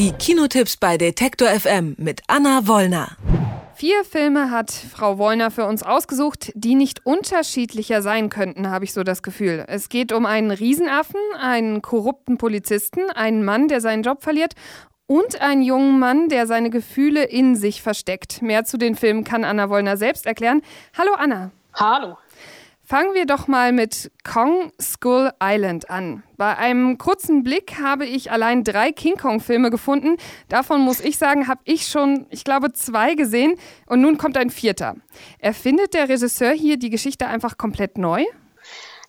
Die Kinotipps bei Detektor FM mit Anna Wollner. Vier Filme hat Frau Wollner für uns ausgesucht, die nicht unterschiedlicher sein könnten, habe ich so das Gefühl. Es geht um einen Riesenaffen, einen korrupten Polizisten, einen Mann, der seinen Job verliert und einen jungen Mann, der seine Gefühle in sich versteckt. Mehr zu den Filmen kann Anna Wollner selbst erklären. Hallo Anna. Hallo. Fangen wir doch mal mit Kong Skull Island an. Bei einem kurzen Blick habe ich allein drei King Kong-Filme gefunden. Davon muss ich sagen, habe ich schon, ich glaube, zwei gesehen. Und nun kommt ein vierter. Erfindet der Regisseur hier die Geschichte einfach komplett neu?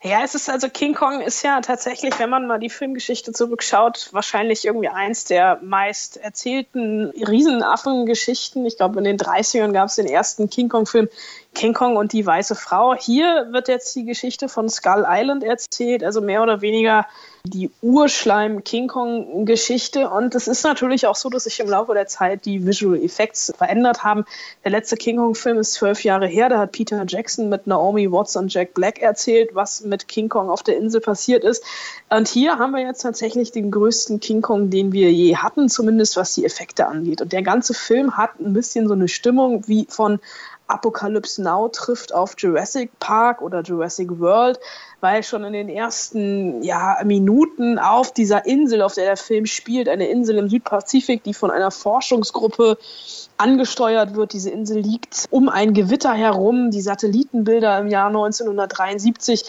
Ja, es ist also King Kong ist ja tatsächlich, wenn man mal die Filmgeschichte zurückschaut, wahrscheinlich irgendwie eins der meist erzählten Riesenaffen-Geschichten. Ich glaube, in den 30ern gab es den ersten King Kong-Film King Kong und die weiße Frau. Hier wird jetzt die Geschichte von Skull Island erzählt, also mehr oder weniger die Urschleim-King Kong-Geschichte. Und es ist natürlich auch so, dass sich im Laufe der Zeit die Visual Effects verändert haben. Der letzte King Kong-Film ist zwölf Jahre her. Da hat Peter Jackson mit Naomi Watts und Jack Black erzählt, was mit King Kong auf der Insel passiert ist. Und hier haben wir jetzt tatsächlich den größten King Kong, den wir je hatten, zumindest was die Effekte angeht. Und der ganze Film hat ein bisschen so eine Stimmung wie von Apocalypse Now trifft auf Jurassic Park oder Jurassic World, weil schon in den ersten ja, Minuten auf dieser Insel, auf der der Film spielt, eine Insel im Südpazifik, die von einer Forschungsgruppe angesteuert wird. Diese Insel liegt um ein Gewitter herum. Die Satellitenbilder im Jahr 1973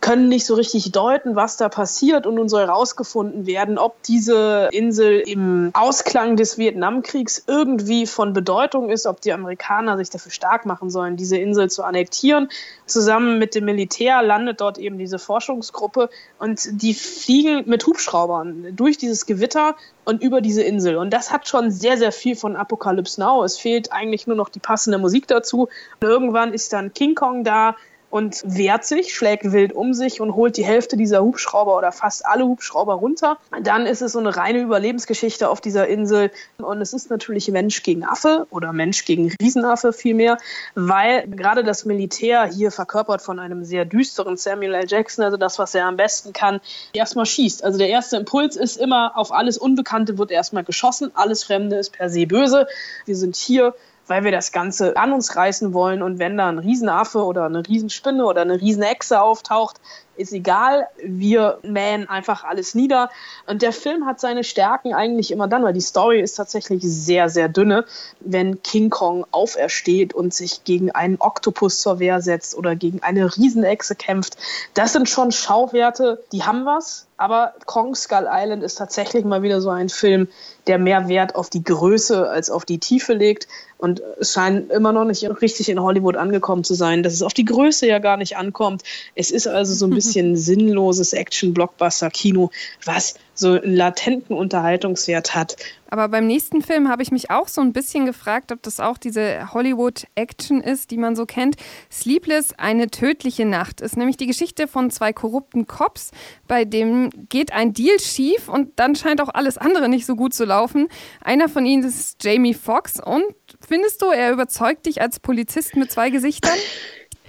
können nicht so richtig deuten, was da passiert. Und nun soll herausgefunden werden, ob diese Insel im Ausklang des Vietnamkriegs irgendwie von Bedeutung ist, ob die Amerikaner sich dafür stark machen sollen, diese Insel zu annektieren. Zusammen mit dem Militär landet dort eben diese Forschungsgruppe und die fliegen mit Hubschraubern durch dieses Gewitter und über diese Insel. Und das hat schon sehr, sehr viel von Apocalypse Now. Es fehlt eigentlich nur noch die passende Musik dazu. Und irgendwann ist dann King Kong da, und wehrt sich, schlägt wild um sich und holt die Hälfte dieser Hubschrauber oder fast alle Hubschrauber runter. Dann ist es so eine reine Überlebensgeschichte auf dieser Insel und es ist natürlich Mensch gegen Affe oder Mensch gegen Riesenaffe vielmehr, weil gerade das Militär hier verkörpert von einem sehr düsteren Samuel L. Jackson, also das, was er am besten kann, erstmal schießt. Also der erste Impuls ist immer, auf alles Unbekannte wird erstmal geschossen, alles Fremde ist per se böse. Wir sind hier weil wir das Ganze an uns reißen wollen. Und wenn da ein Riesenaffe oder eine Riesenspinne oder eine Riesenechse auftaucht, ist egal, wir mähen einfach alles nieder. Und der Film hat seine Stärken eigentlich immer dann, weil die Story ist tatsächlich sehr, sehr dünne, wenn King Kong aufersteht und sich gegen einen Oktopus zur Wehr setzt oder gegen eine Riesenechse kämpft. Das sind schon Schauwerte, die haben was. Aber Kong Skull Island ist tatsächlich mal wieder so ein Film, der mehr Wert auf die Größe als auf die Tiefe legt. Und es scheint immer noch nicht richtig in Hollywood angekommen zu sein, dass es auf die Größe ja gar nicht ankommt. Es ist also so ein bisschen sinnloses Action-Blockbuster-Kino, was so einen latenten Unterhaltungswert hat. Aber beim nächsten Film habe ich mich auch so ein bisschen gefragt, ob das auch diese Hollywood-Action ist, die man so kennt. Sleepless, eine tödliche Nacht, ist nämlich die Geschichte von zwei korrupten Cops, bei dem geht ein Deal schief und dann scheint auch alles andere nicht so gut zu laufen. Einer von ihnen ist Jamie Foxx und findest du, er überzeugt dich als Polizist mit zwei Gesichtern?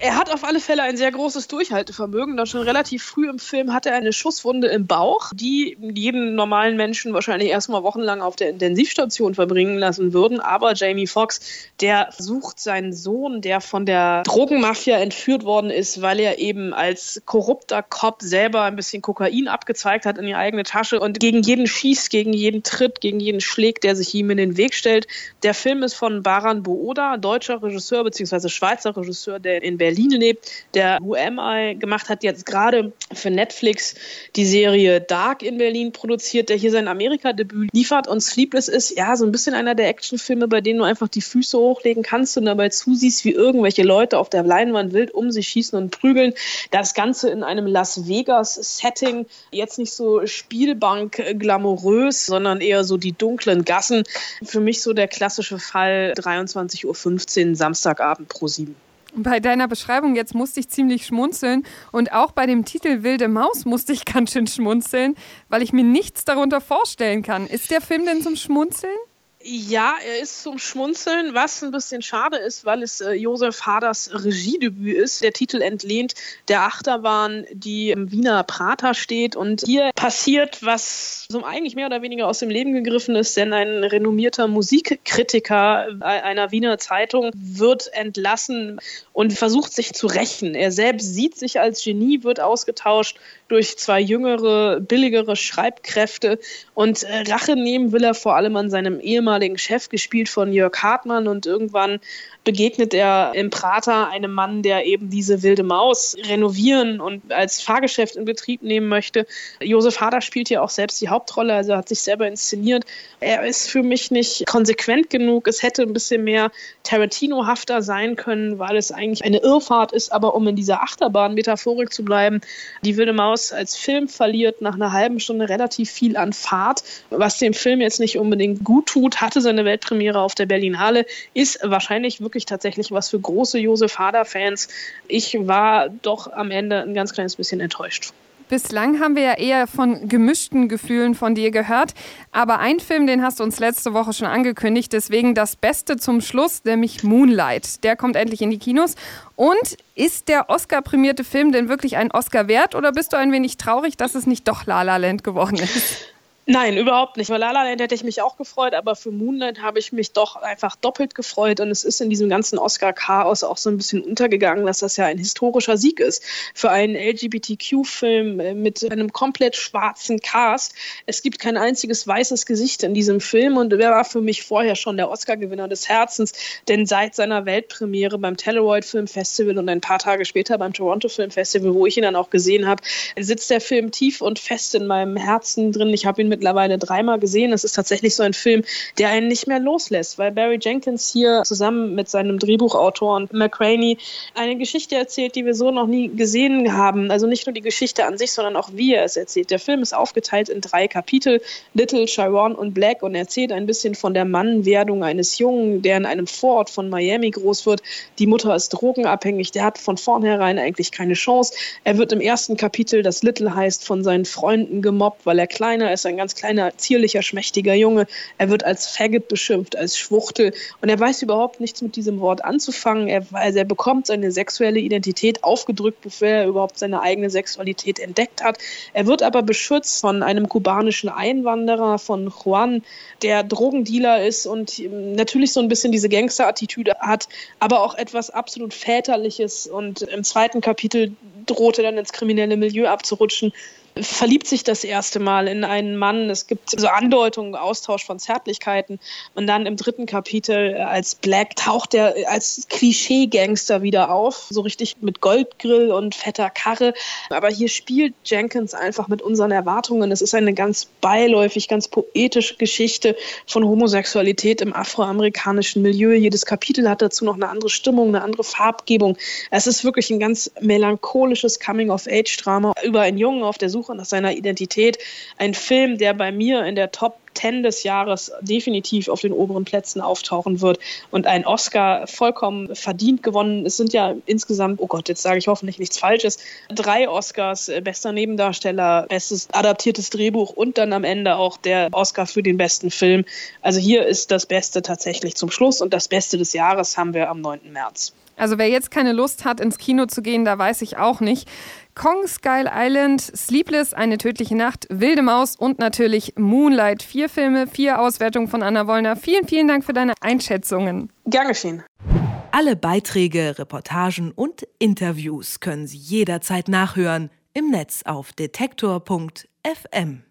Er hat auf alle Fälle ein sehr großes Durchhaltevermögen. Da schon relativ früh im Film hat er eine Schusswunde im Bauch, die jeden normalen Menschen wahrscheinlich erstmal wochenlang auf der Intensivstation verbringen lassen würden. Aber Jamie Foxx, der sucht seinen Sohn, der von der Drogenmafia entführt worden ist, weil er eben als korrupter Cop selber ein bisschen Kokain abgezeigt hat in die eigene Tasche und gegen jeden schießt, gegen jeden Tritt, gegen jeden schlägt, der sich ihm in den Weg stellt. Der Film ist von Baran Booda, deutscher Regisseur bzw. Schweizer Regisseur, der in Berlin Berlin lebt, der Who Am I gemacht hat, jetzt gerade für Netflix die Serie Dark in Berlin produziert, der hier sein Amerika-Debüt liefert und Sleepless ist ja so ein bisschen einer der Actionfilme, bei denen du einfach die Füße hochlegen kannst und dabei zusiehst, wie irgendwelche Leute auf der Leinwand wild um sich schießen und prügeln. Das Ganze in einem Las Vegas-Setting, jetzt nicht so Spielbank-glamourös, sondern eher so die dunklen Gassen. Für mich so der klassische Fall 23.15 Uhr Samstagabend pro 7. Bei deiner Beschreibung jetzt musste ich ziemlich schmunzeln und auch bei dem Titel Wilde Maus musste ich ganz schön schmunzeln, weil ich mir nichts darunter vorstellen kann. Ist der Film denn zum Schmunzeln? Ja, er ist zum Schmunzeln, was ein bisschen schade ist, weil es äh, Josef Haders Regiedebüt ist. Der Titel entlehnt der Achterbahn, die im Wiener Prater steht. Und hier passiert, was so eigentlich mehr oder weniger aus dem Leben gegriffen ist, denn ein renommierter Musikkritiker einer Wiener Zeitung wird entlassen und versucht sich zu rächen. Er selbst sieht sich als Genie, wird ausgetauscht durch zwei jüngere, billigere Schreibkräfte. Und äh, Rache nehmen will er vor allem an seinem ehemaligen Chef, gespielt von Jörg Hartmann. Und irgendwann begegnet er im Prater einem Mann, der eben diese wilde Maus renovieren und als Fahrgeschäft in Betrieb nehmen möchte. Josef Hader spielt hier auch selbst die Hauptrolle, also hat sich selber inszeniert. Er ist für mich nicht konsequent genug. Es hätte ein bisschen mehr Tarantino-hafter sein können, weil es eigentlich eine Irrfahrt ist. Aber um in dieser Achterbahn-Metaphorik zu bleiben, die wilde Maus als Film verliert nach einer halben Stunde relativ viel an Fahrt, was dem Film jetzt nicht unbedingt gut tut, hatte seine Weltpremiere auf der Berlinale, ist wahrscheinlich wirklich wirklich tatsächlich was für große Josef Hader-Fans. Ich war doch am Ende ein ganz kleines bisschen enttäuscht. Bislang haben wir ja eher von gemischten Gefühlen von dir gehört. Aber ein Film, den hast du uns letzte Woche schon angekündigt, deswegen das Beste zum Schluss, nämlich Moonlight. Der kommt endlich in die Kinos. Und ist der Oscar-prämierte Film denn wirklich ein Oscar wert oder bist du ein wenig traurig, dass es nicht doch La La Land geworden ist? Nein, überhaupt nicht. Für La La Land hätte ich mich auch gefreut, aber für Moonlight habe ich mich doch einfach doppelt gefreut. Und es ist in diesem ganzen Oscar-Chaos auch so ein bisschen untergegangen, dass das ja ein historischer Sieg ist für einen LGBTQ-Film äh, mit einem komplett schwarzen Cast. Es gibt kein einziges weißes Gesicht in diesem Film und wer war für mich vorher schon der Oscar-Gewinner des Herzens, denn seit seiner Weltpremiere beim Telluride Film Festival und ein paar Tage später beim Toronto Film Festival, wo ich ihn dann auch gesehen habe, sitzt der Film tief und fest in meinem Herzen drin. Ich habe ihn mit mittlerweile dreimal gesehen. Es ist tatsächlich so ein Film, der einen nicht mehr loslässt, weil Barry Jenkins hier zusammen mit seinem Drehbuchautor und McCraney eine Geschichte erzählt, die wir so noch nie gesehen haben. Also nicht nur die Geschichte an sich, sondern auch wie er es erzählt. Der Film ist aufgeteilt in drei Kapitel, Little, Chiron und Black und erzählt ein bisschen von der Mannwerdung eines Jungen, der in einem Vorort von Miami groß wird. Die Mutter ist drogenabhängig, der hat von vornherein eigentlich keine Chance. Er wird im ersten Kapitel, das Little heißt, von seinen Freunden gemobbt, weil er kleiner ist, ein ganz ganz kleiner, zierlicher, schmächtiger Junge. Er wird als Faggot beschimpft, als Schwuchtel. Und er weiß überhaupt nichts mit diesem Wort anzufangen. Er, also er bekommt seine sexuelle Identität aufgedrückt, bevor er überhaupt seine eigene Sexualität entdeckt hat. Er wird aber beschützt von einem kubanischen Einwanderer, von Juan, der Drogendealer ist und natürlich so ein bisschen diese Gangster-Attitüde hat, aber auch etwas absolut Väterliches. Und im zweiten Kapitel droht er dann ins kriminelle Milieu abzurutschen verliebt sich das erste Mal in einen Mann. Es gibt so Andeutungen, Austausch von Zärtlichkeiten. Und dann im dritten Kapitel äh, als Black taucht er als Klischee-Gangster wieder auf. So richtig mit Goldgrill und fetter Karre. Aber hier spielt Jenkins einfach mit unseren Erwartungen. Es ist eine ganz beiläufig, ganz poetische Geschichte von Homosexualität im afroamerikanischen Milieu. Jedes Kapitel hat dazu noch eine andere Stimmung, eine andere Farbgebung. Es ist wirklich ein ganz melancholisches Coming-of-Age-Drama über einen Jungen auf der Suche Suche nach seiner Identität. Ein Film, der bei mir in der Top 10 des Jahres definitiv auf den oberen Plätzen auftauchen wird und ein Oscar vollkommen verdient gewonnen. Es sind ja insgesamt, oh Gott, jetzt sage ich hoffentlich nichts Falsches, drei Oscars, äh, bester Nebendarsteller, bestes adaptiertes Drehbuch und dann am Ende auch der Oscar für den besten Film. Also hier ist das Beste tatsächlich zum Schluss und das Beste des Jahres haben wir am 9. März. Also wer jetzt keine Lust hat, ins Kino zu gehen, da weiß ich auch nicht. Kong Skull Island, Sleepless, Eine tödliche Nacht, Wilde Maus und natürlich Moonlight. Vier Filme, vier Auswertungen von Anna Wollner. Vielen, vielen Dank für deine Einschätzungen. Gern geschehen. Alle Beiträge, Reportagen und Interviews können Sie jederzeit nachhören im Netz auf detektor.fm.